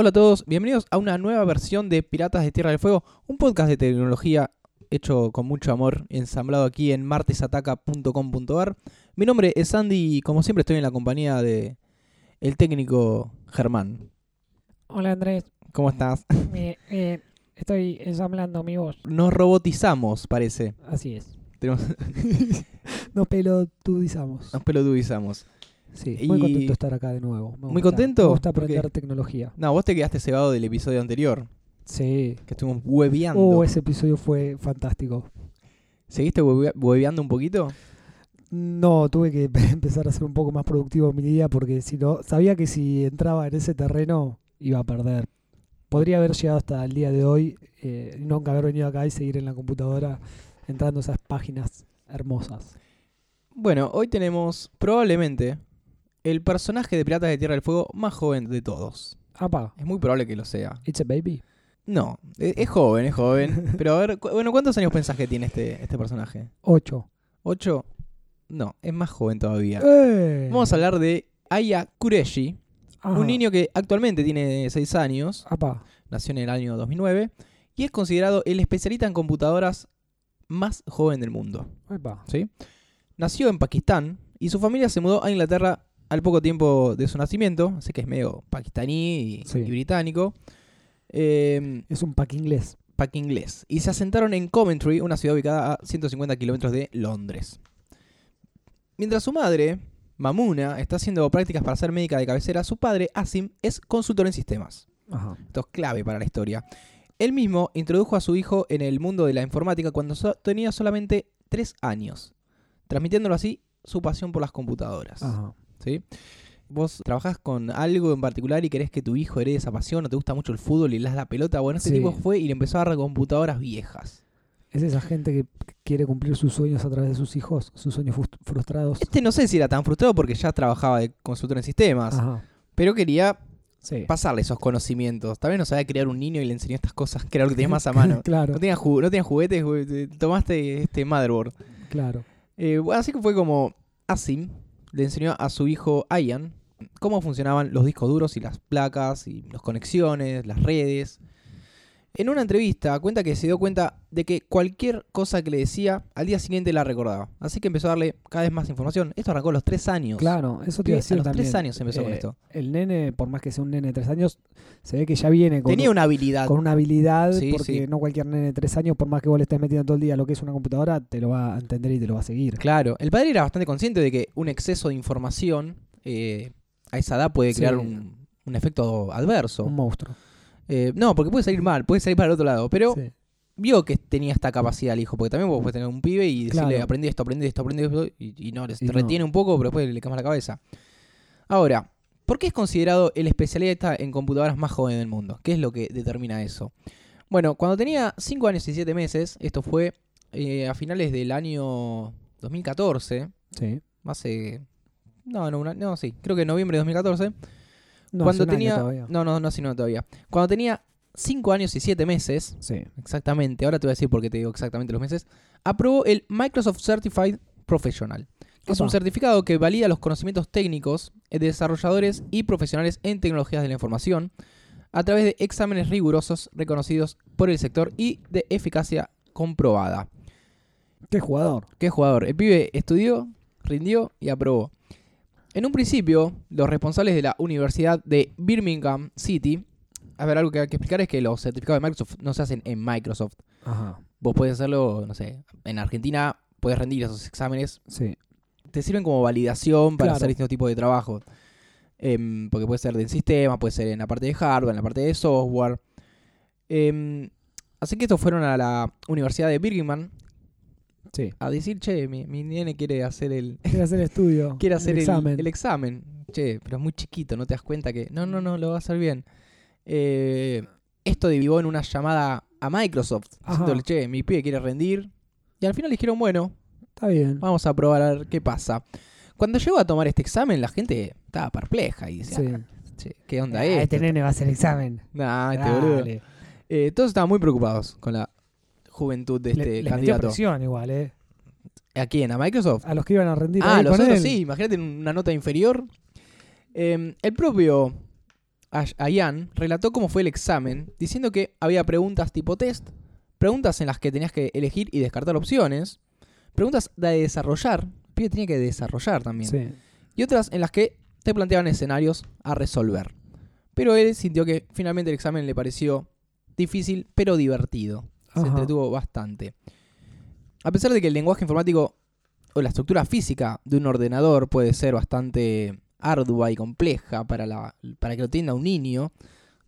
Hola a todos, bienvenidos a una nueva versión de Piratas de Tierra del Fuego, un podcast de tecnología hecho con mucho amor, ensamblado aquí en martesataca.com.ar. Mi nombre es Andy y como siempre estoy en la compañía de el técnico Germán. Hola Andrés, ¿Cómo estás? Eh, eh, estoy ensamblando mi voz. Nos robotizamos, parece. Así es. Tenemos- Nos pelotudizamos. Nos pelotudizamos. Sí, Y- muy contento de estar acá de nuevo. Me ¿Muy gusta- contento? Me gusta aprender tecnología. No, vos te quedaste cebado del episodio anterior, Sí. que estuvimos hueveando. Oh, ese episodio fue fantástico. ¿Seguiste hueve- hueveando un poquito? No, tuve que empezar a ser un poco más productivo en mi día porque si no, sabía que si entraba en ese terreno iba a perder. Podría haber llegado hasta el día de hoy eh, nunca haber venido acá y seguir en la computadora entrando a esas páginas hermosas. Bueno, hoy tenemos probablemente el personaje de Piratas de Tierra del Fuego más joven de todos. Apa, Es muy probable que lo sea. it's a baby. No, e- es joven, es joven. Pero a ver, cu- bueno, ¿cuántos años pensás que tiene este, este personaje? Ocho. ¿Ocho? No, es más joven todavía. ¡Eh! Vamos a hablar de Aya Kureshi, Ajá. un niño que actualmente tiene 6 años, Apa. nació en el año 2009 y es considerado el especialista en computadoras más joven del mundo. Epa. ¿sí? Nació en Pakistán y su familia se mudó a Inglaterra al poco tiempo de su nacimiento, así que es medio pakistaní y, Sí. y británico. Eh, Es un pack inglés. pack inglés. Y se asentaron en Coventry, una ciudad ubicada a 150 kilómetros de Londres. Mientras su madre, Mamuna, está haciendo prácticas para ser médica de cabecera, su padre, Asim, es consultor en sistemas. Ajá. Esto es clave para la historia. Él mismo introdujo a su hijo en el mundo de la informática cuando so- tenía solamente 3 años, transmitiéndolo así su pasión por las computadoras. Ajá. ¿Sí? Vos trabajás con algo en particular y querés que tu hijo herede esa pasión, o te gusta mucho el fútbol y le das la pelota. Bueno, este Sí. tipo fue y le empezó a dar computadoras viejas. Es esa gente que quiere cumplir sus sueños a través de sus hijos, sus sueños frus- frustrados. Este no sé si era tan frustrado porque ya trabajaba de consultor en sistemas, Ajá. pero quería Sí. pasarle esos conocimientos. Tal vez no sabía crear un niño y le enseñó estas cosas que era lo que tenías más a mano. claro, No tenía, ju- no tenía juguetes, tomaste este motherboard. claro. Eh, así que fue como Asim le enseñó a su hijo Ian cómo funcionaban los discos duros y las placas y las conexiones, las redes. En una entrevista cuenta que se dio cuenta de que cualquier cosa que le decía al día siguiente la recordaba. Así que empezó a darle cada vez más información. Esto arrancó a los tres años. Claro, eso te iba a a decir los también. tres años empezó con Eh, esto. El nene, por más que sea un nene de tres años, se ve que ya viene con, Tenía una habilidad. con una habilidad, Sí, porque sí. no cualquier nene de tres años, por más que vos le estés metiendo todo el día lo que es una computadora, te lo va a entender y te lo va a seguir. Claro, el padre era bastante consciente de que un exceso de información eh, a esa edad puede Sí. crear un, un efecto adverso. Un monstruo. Eh, no, porque puede salir mal, puede salir para el otro lado. Pero Sí. vio que tenía esta capacidad el hijo, porque también vos puedes tener un pibe y decirle, Claro. aprendí esto, aprendí esto, aprendí esto, y, y no, les- Y te no. retiene un poco, pero después le cama la cabeza. Ahora, ¿por qué es considerado el especialista en computadoras más joven del mundo? ¿Qué es lo que determina eso? Bueno, cuando tenía 5 años y 7 meses, esto fue eh, a finales del año 2014, Sí. hace... No, no, una- no, sí, creo que en noviembre de 2014 No, cuando hace un año todavía. no no no sí, no todavía cuando tenía 5 años y 7 meses Sí. exactamente ahora te voy a decir por qué te digo exactamente los meses aprobó el Microsoft Certified Professional que es un certificado que valida los conocimientos técnicos de desarrolladores y profesionales en tecnologías de la información a través de exámenes rigurosos reconocidos por el sector y de eficacia comprobada Qué jugador. ¿Qué jugador? El pibe estudió, rindió y aprobó. En un principio, los responsables de la Universidad de Birmingham City, a ver, algo que hay que explicar es que los certificados de Microsoft no se hacen en Microsoft. Ajá. Vos podés hacerlo, no sé, en Argentina puedes rendir esos exámenes. Sí. Te sirven como validación para Claro. hacer distintos tipos de trabajo. Em, porque puede ser de sistema, puede ser en la parte de hardware, en la parte de software. Em, así que estos fueron a la Universidad de Birmingham Sí. a decir, che, mi, mi nene quiere hacer el, Quiere hacer estudio. quiere hacer el, examen. el examen. Che, pero es muy chiquito, no te das cuenta que. No, no, no, lo va a hacer bien. Eh, esto derivó en una llamada a Microsoft. Ajá. Diciéndole, che, mi pibe quiere rendir. Y al final dijeron, bueno, Está bien. vamos a probar a ver qué pasa. Cuando llegó a tomar este examen, la gente estaba perpleja y decía, Sí. "Ah, che, ¿qué onda Ah, esto? este nene va a hacer examen. Nah, este boludo. Eh, todos estaban muy preocupados con la juventud de Le- este le metió candidato. presión igual, ¿eh? ¿A quién? ¿A Microsoft? A los que iban a rendir Ah, los otros él. sí, imagínate en una nota inferior. Eh, el propio Ayan relató cómo fue el examen, diciendo que había preguntas tipo test, preguntas en las que tenías que elegir y descartar opciones, preguntas de desarrollar, el pibe tenía que desarrollar también, Sí. y otras en las que te planteaban escenarios a resolver. Pero él sintió que finalmente el examen le pareció difícil, pero divertido. Se Ajá. entretuvo bastante. A pesar de que el lenguaje informático o la estructura física de un ordenador puede ser bastante ardua y compleja para, la, para que lo entienda un niño,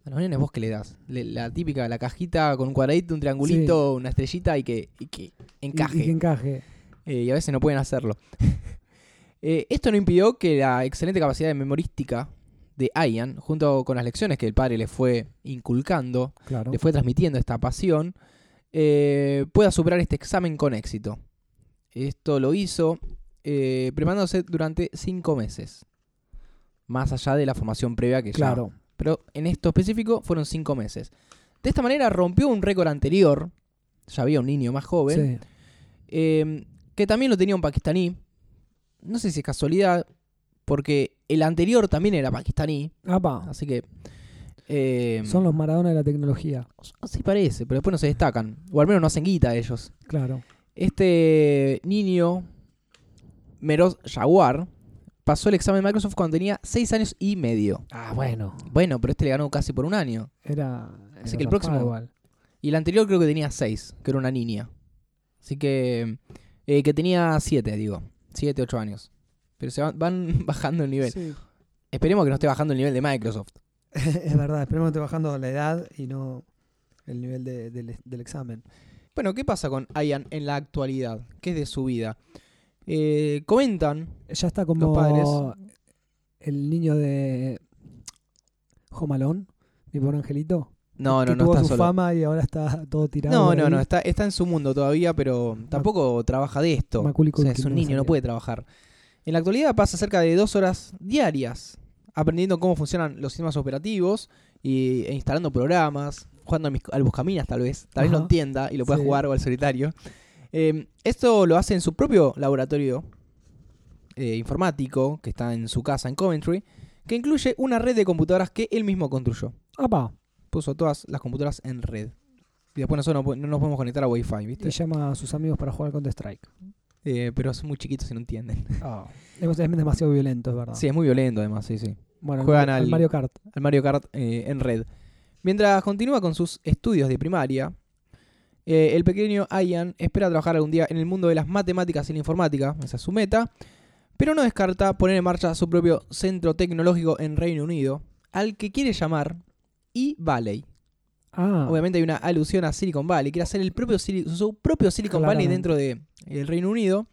a los nenes vos qué le das? Le- la típica, la cajita con un cuadradito, un triangulito, una estrellita y que, y que Y- encaje. Y, que encaje. Eh, y a veces no pueden hacerlo. Eh, esto no impidió que la excelente capacidad de memorística de Ian, junto con las lecciones que el padre le fue inculcando, Claro. le fue transmitiendo esta pasión, eh, pueda superar este examen con éxito. Esto lo hizo eh, preparándose durante cinco meses, más allá de la formación previa que ya Claro. pero en esto específico fueron cinco meses. De esta manera rompió un récord anterior, ya había un niño más joven, Sí. eh, que también lo tenía un pakistaní. No sé si es casualidad, porque el anterior también era pakistaní, Apa, así que... eh, son los Maradona de la tecnología. Sí parece, pero después no se destacan, o al menos no hacen guita ellos. Claro. Este niño, Meroz Jaguar, pasó el examen de Microsoft cuando tenía seis años y medio. Ah, bueno. Bueno, pero este le ganó casi por un año. Era. Así era que el próximo- Igual. Y el anterior creo que tenía 6, que era una niña. Así que. eh, que tenía 7, digo. 7, 8 años. Pero se van, van bajando el nivel. Sí. Esperemos que no esté bajando el nivel de Microsoft. es verdad, esperemos que esté bajando la edad y no el nivel de- del, del examen. Bueno, ¿qué pasa con Ian en la actualidad? ¿Qué es de su vida? Eh, comentan. Ya está como Los padres. el niño de Home Alone, mi pobre angelito. No, no, no tuvo está su solo. fama y ahora está todo tirado. No, no, ahí. no. Está, está en su mundo todavía, pero tampoco trabaja de esto. O sea, es un niño, no puede trabajar. En la actualidad pasa cerca de dos horas diarias aprendiendo cómo funcionan los sistemas operativos y, e instalando programas, jugando al, mis- al Buscaminas tal vez. Tal vez lo entienda y lo pueda Sí. jugar o al solitario. Eh, esto lo hace en su propio laboratorio eh, informático que está en su casa en Coventry, que incluye una red de computadoras que él mismo construyó. Apa, Puso todas las computadoras en red. Y después nosotros no, nos podemos conectar a Wi-Fi, ¿viste? y llama a sus amigos para jugar Counter Strike. Eh, pero son muy chiquitos y no entienden. es, es demasiado violento, es verdad. Sí, es muy violento además, sí, sí. Bueno, juegan al- Mario Kart. Al Mario Kart eh, en red. Mientras continúa con sus estudios de primaria, eh, el pequeño Ian espera trabajar algún día en el mundo de las matemáticas y la informática, esa es su meta, pero no descarta poner en marcha su propio centro tecnológico en Reino Unido, al que quiere llamar E-Valley. Ah, Obviamente hay una alusión a Silicon Valley, quiere hacer el propio su propio Silicon Valley dentro del el Reino Unido.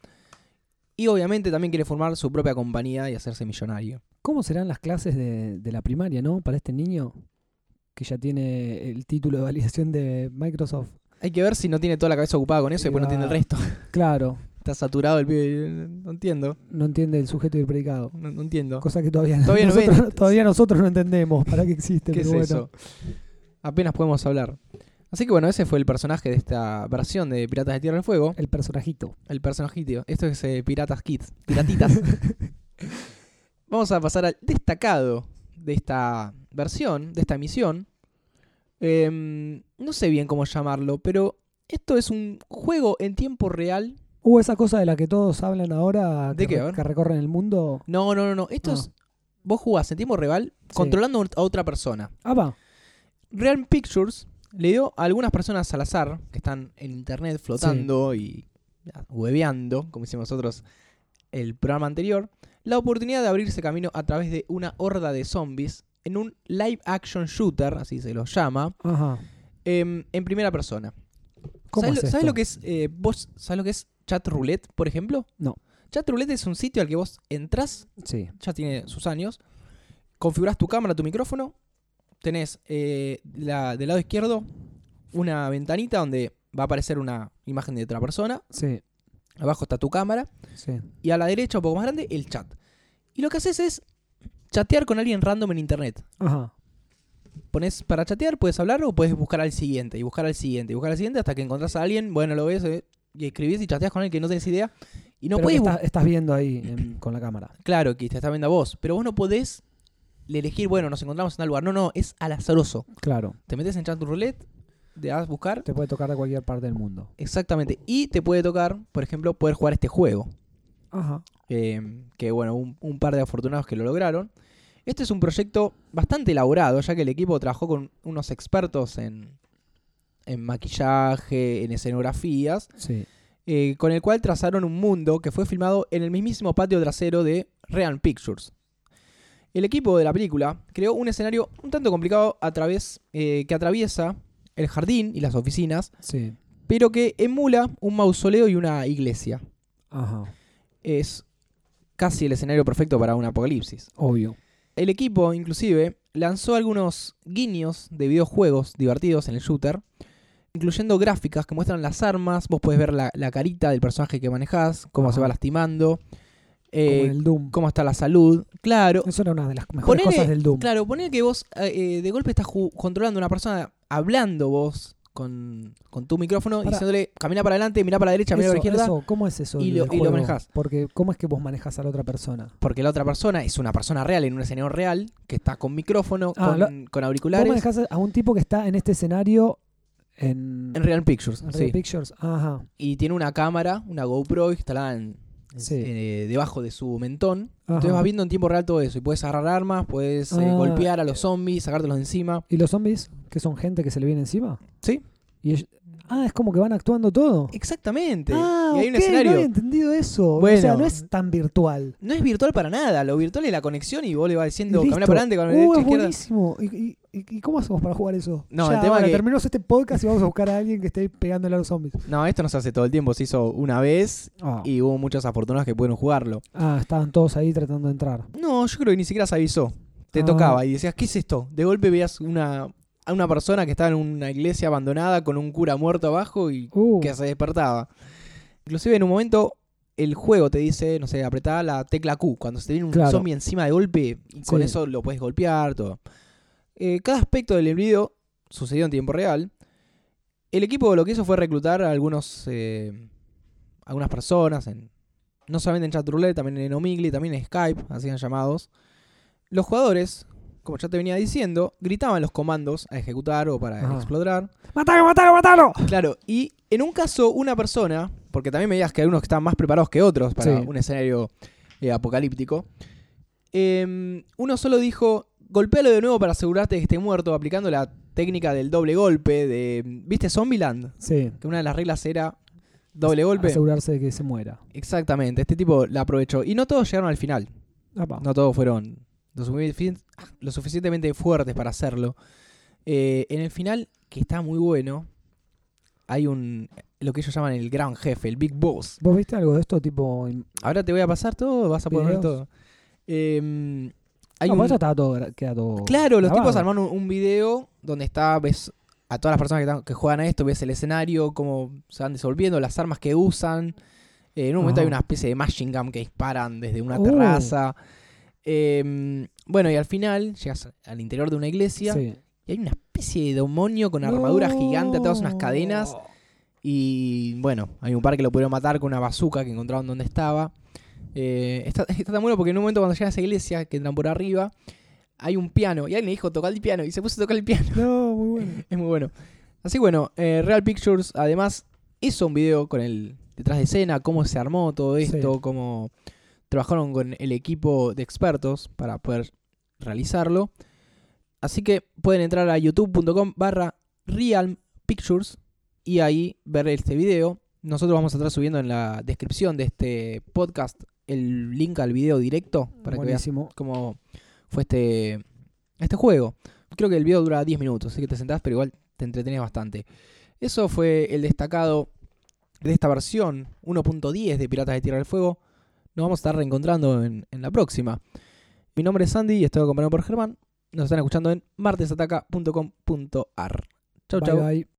Y obviamente también quiere formar su propia compañía y hacerse millonario. ¿cómo serán las clases de, de la primaria, no? Para este niño que ya tiene el título de validación de Microsoft. Hay que ver si no tiene toda la cabeza ocupada con eso y después no entiende el resto. Claro, Está saturado el pibe. No entiendo. no entiende el sujeto y el predicado. No, no entiendo. Cosa que todavía, Todavía no nosotros, ven. todavía nosotros no entendemos para qué existe. ¿Qué es pero bueno. eso? Apenas podemos hablar. Así que bueno, ese fue el personaje de esta versión de Piratas de Tierra del Fuego. El personajito. El personajito. Esto es eh, Piratas Kids. Piratitas. Vamos a pasar al destacado de esta versión, de esta emisión. Em, no sé bien cómo llamarlo, pero esto es un juego en tiempo real. Hubo esa cosa de la que todos hablan ahora, ¿De que, qué? Re- que recorren el mundo. No, no, no, no. Esto Ah. es. Vos jugás en tiempo real controlando a otra persona. Ah, va. Realm Pictures le dio a algunas personas al azar que están en internet flotando y hueveando, como hicimos nosotros el programa anterior, la oportunidad de abrirse camino a través de una horda de zombies en un live action shooter, así se lo llama, Ajá. em, en primera persona. ¿Cómo ¿Sabes, es lo, sabes esto? lo que es? eh, vos sabes lo que es chat roulette, por ejemplo? No. Chat roulette es un sitio al que vos entras Sí. ya tiene sus años. Configuras tu cámara, tu micrófono. Tenés eh, la, del lado izquierdo una ventanita donde va a aparecer una imagen de otra persona. Sí, Abajo está tu cámara. sí. Y a la derecha, un poco más grande, el chat. Y lo que haces es chatear con alguien random en internet. Ajá. Pones para chatear, puedes hablar o puedes buscar al siguiente, y buscar al siguiente, y buscar al siguiente hasta que encontrás a alguien, bueno, lo ves eh, y escribís y chateas con alguien que no tenés idea. Y no Pero bu- estás, estás viendo ahí en- con la cámara. Claro, que te está viendo a vos, pero vos no podés elegir, bueno, nos encontramos en tal lugar. No, no, es al azaroso. Claro. Te metes en chat roulette, te das a buscar, Te puede tocar de cualquier parte del mundo. exactamente, y te puede tocar, por ejemplo, poder jugar este juego. Ajá. eh, que bueno, un, un par de afortunados que lo lograron. Este es un proyecto bastante elaborado, ya que el equipo trabajó con unos expertos en, en maquillaje, en escenografías, Sí. eh, con el cual trazaron un mundo que fue filmado en el mismísimo patio trasero de Real Pictures. El equipo de la película creó un escenario un tanto complicado a través, eh, que atraviesa el jardín y las oficinas, Sí. pero que emula un mausoleo y una iglesia. Ajá. Es casi el escenario perfecto para un apocalipsis. Obvio. El equipo, inclusive, lanzó algunos guiños de videojuegos divertidos en el shooter, incluyendo gráficas que muestran las armas, vos podés ver la, la carita del personaje que manejás, cómo se va lastimando, eh, Como el Doom. cómo está la salud. Claro, Eso era una de las mejores Ponele- cosas del Doom. claro, poner que vos eh, eh, de golpe estás controlando a una persona, hablando vos con, con tu micrófono, Pará. diciéndole, camina para adelante, mira para la derecha, mira para la izquierda, eso, ¿Cómo es eso? y lo- y lo manejás. Porque, ¿cómo es que vos manejás a la otra persona? porque la otra persona es una persona real en un escenario real, que está con micrófono, Ah, con, lo- con Vos auriculares, manejás a un tipo que está en este escenario en, en Real Pictures. en sí. Real Pictures. Ajá. y tiene una cámara, una GoPro instalada en- Sí. eh, debajo de su mentón. Ajá. Entonces vas viendo en tiempo real todo eso. Y puedes agarrar armas, puedes eh, Ah, golpear a los zombies, sacártelos de encima. ¿Y los zombies? ¿Que son gente que se le viene encima? Sí. Y ellos- ah, es como que van actuando todo. Exactamente. Ah, y hay un escenario. no había entendido eso. o Bueno. sea, no es tan virtual. No es virtual para nada. Lo virtual es la conexión y vos le vas diciendo, camina para adelante, camina Uh, es izquierda. buenísimo. ¿Y, y, y- cómo hacemos para jugar eso? No, ya, el tema ahora que- terminamos este podcast y vamos a buscar a alguien que esté pegándole a los zombies. No, esto no se hace todo el tiempo. Se hizo una vez Ah, y hubo muchos afortunados que pudieron jugarlo. Ah, estaban todos ahí tratando de entrar. No, yo creo que ni siquiera se avisó. Te Ah. tocaba y decías, ¿qué es esto? De golpe veías una, a una persona que estaba en una iglesia abandonada con un cura muerto abajo y Uh, que se despertaba. Inclusive en un momento el juego te dice, no sé, apretá la tecla Q. Cuando se te viene un Claro. zombie encima de golpe y con Sí. eso lo puedes golpear, todo. Eh, cada aspecto del video sucedió en tiempo real. El equipo lo que hizo fue reclutar a algunos, eh, algunas personas, en, no solamente en chatroulette, también en Omegle, también en Skype, hacían llamados. Los jugadores, como ya te venía diciendo, gritaban los comandos a ejecutar o para Ajá. explotar. ¡Matalo, matalo, matalo! Claro, y en un caso, una persona, porque también me digas que hay unos que están más preparados que otros para Sí. un escenario eh, apocalíptico, em, uno solo dijo, golpéalo de nuevo para asegurarte de que esté muerto, aplicando la técnica del doble golpe de... ¿Viste Zombieland? Sí. Que una de las reglas era doble golpe. Asegurarse de que se muera. Exactamente, este tipo la aprovechó. Y no todos llegaron al final. Apa. No todos fueron lo, sufici- lo suficientemente fuertes para hacerlo. Eh, en el final, que está muy bueno, hay un lo que ellos llaman el gran jefe, el Big Boss. ¿Vos viste algo de esto tipo... Ahora te voy a pasar todo, vas a poder ver todo. Eh, hay no, un- por eso estaba todo, queda todo Claro, los grabado. tipos armaron un, un video donde está, ves a todas las personas que, están- que juegan a esto, ves el escenario, cómo se van disolviendo, las armas que usan. Eh, en un momento Ajá. hay una especie de machine gun que disparan desde una Uh. terraza. Eh, bueno, y al final llegas al interior de una iglesia Sí. y hay una especie de demonio con armadura No. gigante, todas unas cadenas. Y bueno, hay un par que lo pudieron matar con una bazooka que encontraron donde estaba. Eh, está, está tan bueno porque en un momento cuando llegan a esa iglesia, que entran por arriba, hay un piano. Y alguien le dijo, toca el piano. Y se puso a tocar el piano. No, muy bueno. es muy bueno. Así bueno, eh, Real Pictures además hizo un video con el detrás de escena, cómo se armó todo esto, Sí. cómo trabajaron con el equipo de expertos para poder realizarlo. Así que pueden entrar a youtube.com barra Realm Pictures y ahí ver este video. Nosotros vamos a estar subiendo en la descripción de este podcast el link al video directo para que veas cómo fue este, este juego. Creo que el video dura 10 minutos, así que te sentás, pero igual te entretenés bastante. Eso fue el destacado de esta versión 1.10 de Piratas de Tierra del Fuego. Nos vamos a estar reencontrando en, en la próxima. Mi nombre es Sandy y estoy acompañado por Germán. Nos están escuchando en martesataca.com.ar. Chau, Bye, chau. bye.